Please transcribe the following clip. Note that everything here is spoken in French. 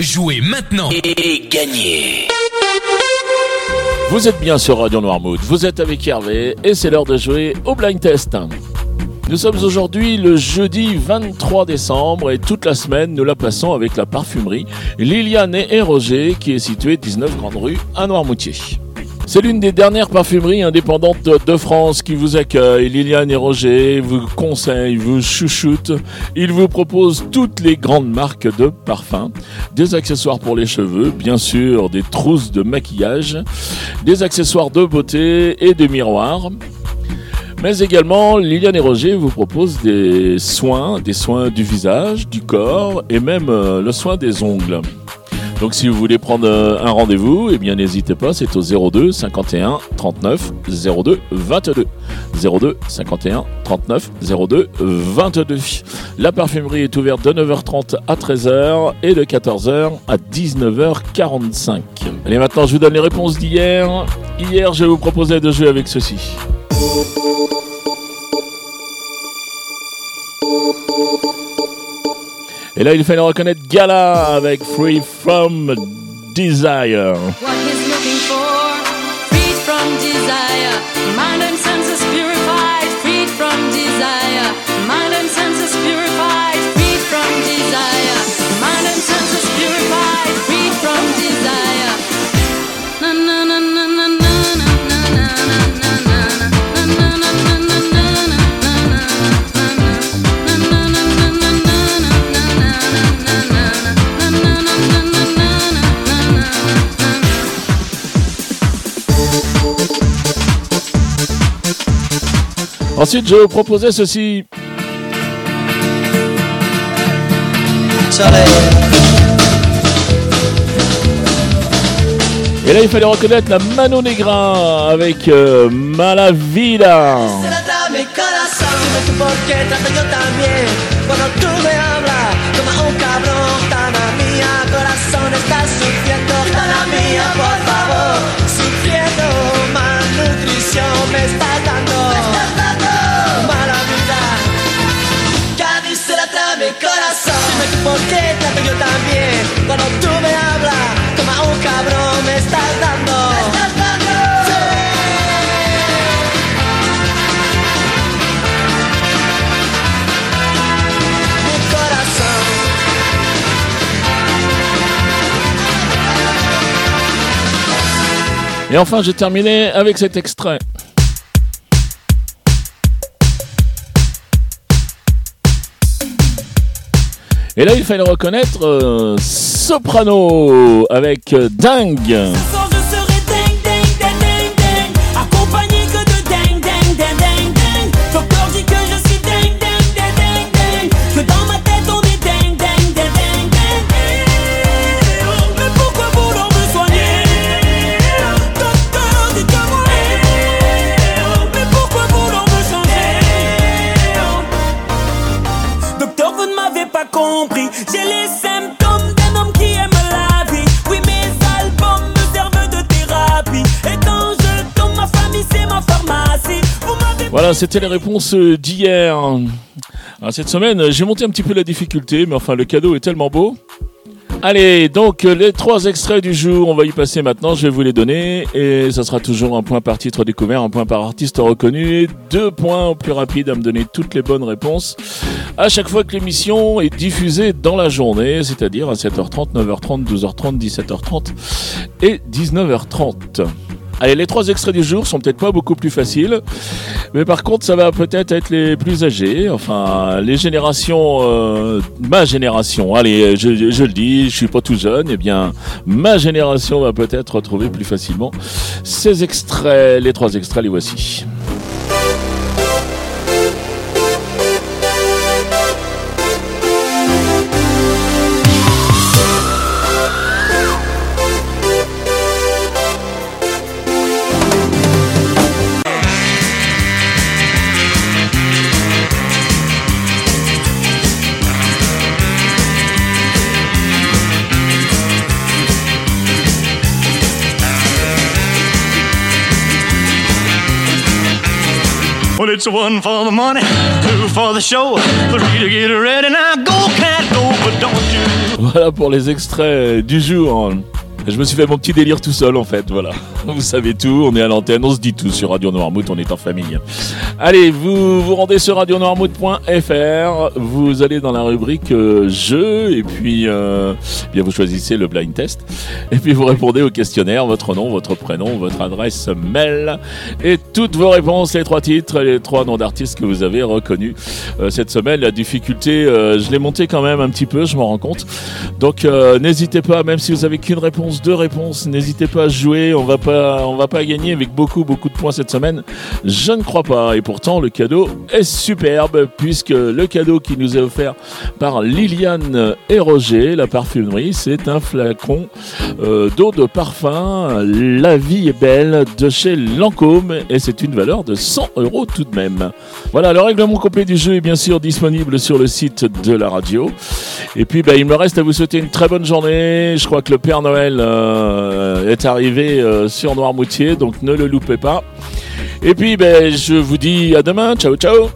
Jouez maintenant et gagnez Vous êtes bien sur Radio Noirmouth, vous êtes avec Hervé et c'est l'heure de jouer au blind test. Nous sommes aujourd'hui le jeudi 23 décembre et toute la semaine nous la passons avec la parfumerie Liliane et Roger qui est située 19 Grande Rue à Noirmoutier. C'est l'une des dernières parfumeries indépendantes de France qui vous accueille. Liliane et Roger vous conseillent, vous chouchoutent. Ils vous proposent toutes les grandes marques de parfums, des accessoires pour les cheveux, bien sûr, des trousses de maquillage, des accessoires de beauté et des miroirs. Mais également, Liliane et Roger vous proposent des soins, des soins du visage, du corps et même euh, le soin des ongles. Donc si vous voulez prendre euh, un rendez-vous, eh bien n'hésitez pas, c'est au 02 51 39 02 22. 02 51 39 02 22. La parfumerie est ouverte de 9h30 à 13h et de 14h à 19h45. Allez maintenant je vous donne les réponses d'hier. Hier je vous proposais de jouer avec ceci. Et là, il fallait reconnaître Gala avec Free From Desire. Freed from desire. Ensuite, je vous proposais ceci. Et là, il fallait reconnaître la Mano Negra avec euh. Et enfin, j'ai terminé avec cet extrait. Et là, il fallait reconnaître euh, Soprano avec euh, Dingue. Voilà, c'était les réponses d'hier. Alors, Cette semaine, j'ai monté un petit peu la difficulté, mais enfin, le cadeau est tellement beau. Allez, donc les trois extraits du jour, on va y passer maintenant, je vais vous les donner, et ça sera toujours un point par titre découvert, un point par artiste reconnu, et deux points au plus rapide à me donner toutes les bonnes réponses à chaque fois que l'émission est diffusée dans la journée, c'est-à-dire à 7h30, 9h30, 12h30, 17h30 et 19h30. Allez, les trois extraits du jour sont peut-être pas beaucoup plus faciles, mais par contre, ça va peut-être être les plus âgés, enfin, les générations, euh, ma génération. Allez, je, je- le dis, je suis pas tout jeune, eh bien, ma génération va peut-être retrouver plus facilement ces extraits. Les trois extraits, les voici. Well, it's one for the money, two for the show, three to get ready. Now go, cat, go, Voilà pour les extraits du jour. Je me suis fait mon petit délire tout seul en fait, voilà. Vous savez tout, on est à l'antenne, on se dit tout sur Radio Noirmouth, on est en famille. Allez, vous vous rendez sur radionoirmouth.fr, vous allez dans la rubrique euh, jeux et puis euh, bien vous choisissez le blind test et puis vous répondez au questionnaire, votre nom, votre prénom, votre adresse mail et toutes vos réponses, les trois titres, les trois noms d'artistes que vous avez reconnus Euh, cette semaine. La difficulté, euh, je l'ai monté quand même un petit peu, je m'en rends compte. Donc euh, n'hésitez pas, même si vous avez qu'une réponse, deux réponses, n'hésitez pas à jouer. On va pas, on va pas gagner avec beaucoup, beaucoup de points cette semaine. Je ne crois pas. Et pourtant, le cadeau est superbe puisque le cadeau qui nous est offert par Liliane et Roger, la parfumerie, c'est un flacon euh, d'eau de parfum. La vie est belle de chez Lancôme et c'est une valeur de 100 euros tout de même. Voilà, le règlement complet du jeu est bien sûr disponible sur le site de la radio. Et puis, bah, il me reste à vous souhaiter une très bonne journée. Je crois que le Père Noël euh, est arrivé euh, sur Noirmoutier, donc ne le loupez pas. Et puis, ben, je vous dis à demain. Ciao, ciao.